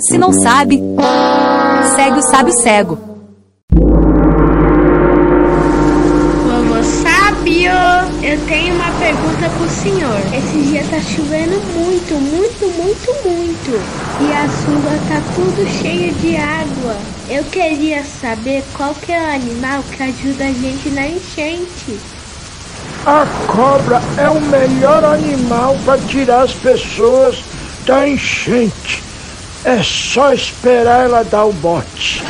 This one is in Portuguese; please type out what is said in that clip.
Se não sabe, segue o sábio cego. Vovô Sábio, eu tenho uma pergunta pro senhor. Esse dia tá chovendo muito, muito, muito, muito. E a chuva tá tudo cheia de água. Eu queria saber qual que é o animal que ajuda a gente na enchente. A cobra é o melhor animal para tirar as pessoas da enchente. É só esperar ela dar o bote.